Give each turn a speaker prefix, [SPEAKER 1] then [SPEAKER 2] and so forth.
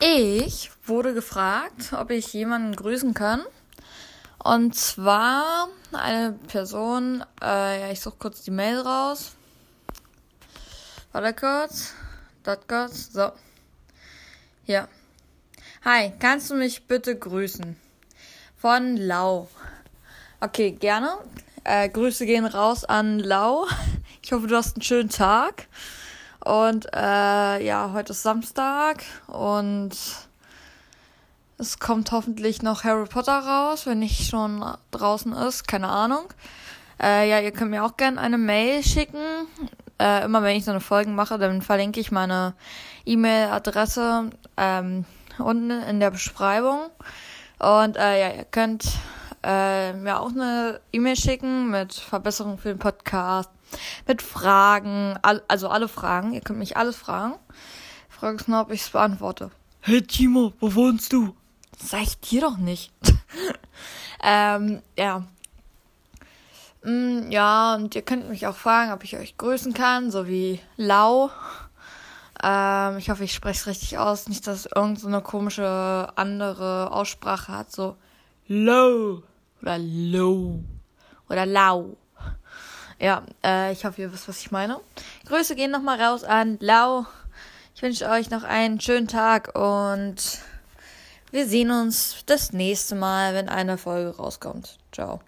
[SPEAKER 1] Ich wurde gefragt, ob ich jemanden grüßen kann. Und zwar eine Person, äh, ja, ich suche kurz die Mail raus. Warte kurz. Dort kurz. So. Hier. Hi, kannst du mich bitte grüßen? Von Lau. Okay, gerne. Äh, Grüße gehen raus an Lau. Ich hoffe, du hast einen schönen Tag. Und äh, ja, heute ist Samstag und es kommt hoffentlich noch Harry Potter raus, wenn nicht schon draußen ist, keine Ahnung. Äh, ja, ihr könnt mir auch gerne eine Mail schicken. Äh, immer wenn ich so eine Folge mache, dann verlinke ich meine E-Mail-Adresse ähm, unten in der Beschreibung. Und äh, ja, ihr könnt äh, mir auch eine E-Mail schicken mit Verbesserungen für den Podcast, mit Fragen, all, also alle Fragen. Ihr könnt mich alles fragen. Fragt nur, ob ich es beantworte. Hey Timo, wo wohnst du? Das sag ich dir doch nicht. ähm, ja. Mm, ja, und ihr könnt mich auch fragen, ob ich euch grüßen kann, so wie Lau. Ähm, ich hoffe, ich spreche es richtig aus. Nicht, dass es irgendeine so komische andere Aussprache hat, so Low oder Low oder Lau. Ja, äh, ich hoffe, ihr wisst, was ich meine. Grüße gehen nochmal raus an Lau. Ich wünsche euch noch einen schönen Tag und wir sehen uns das nächste Mal, wenn eine Folge rauskommt. Ciao.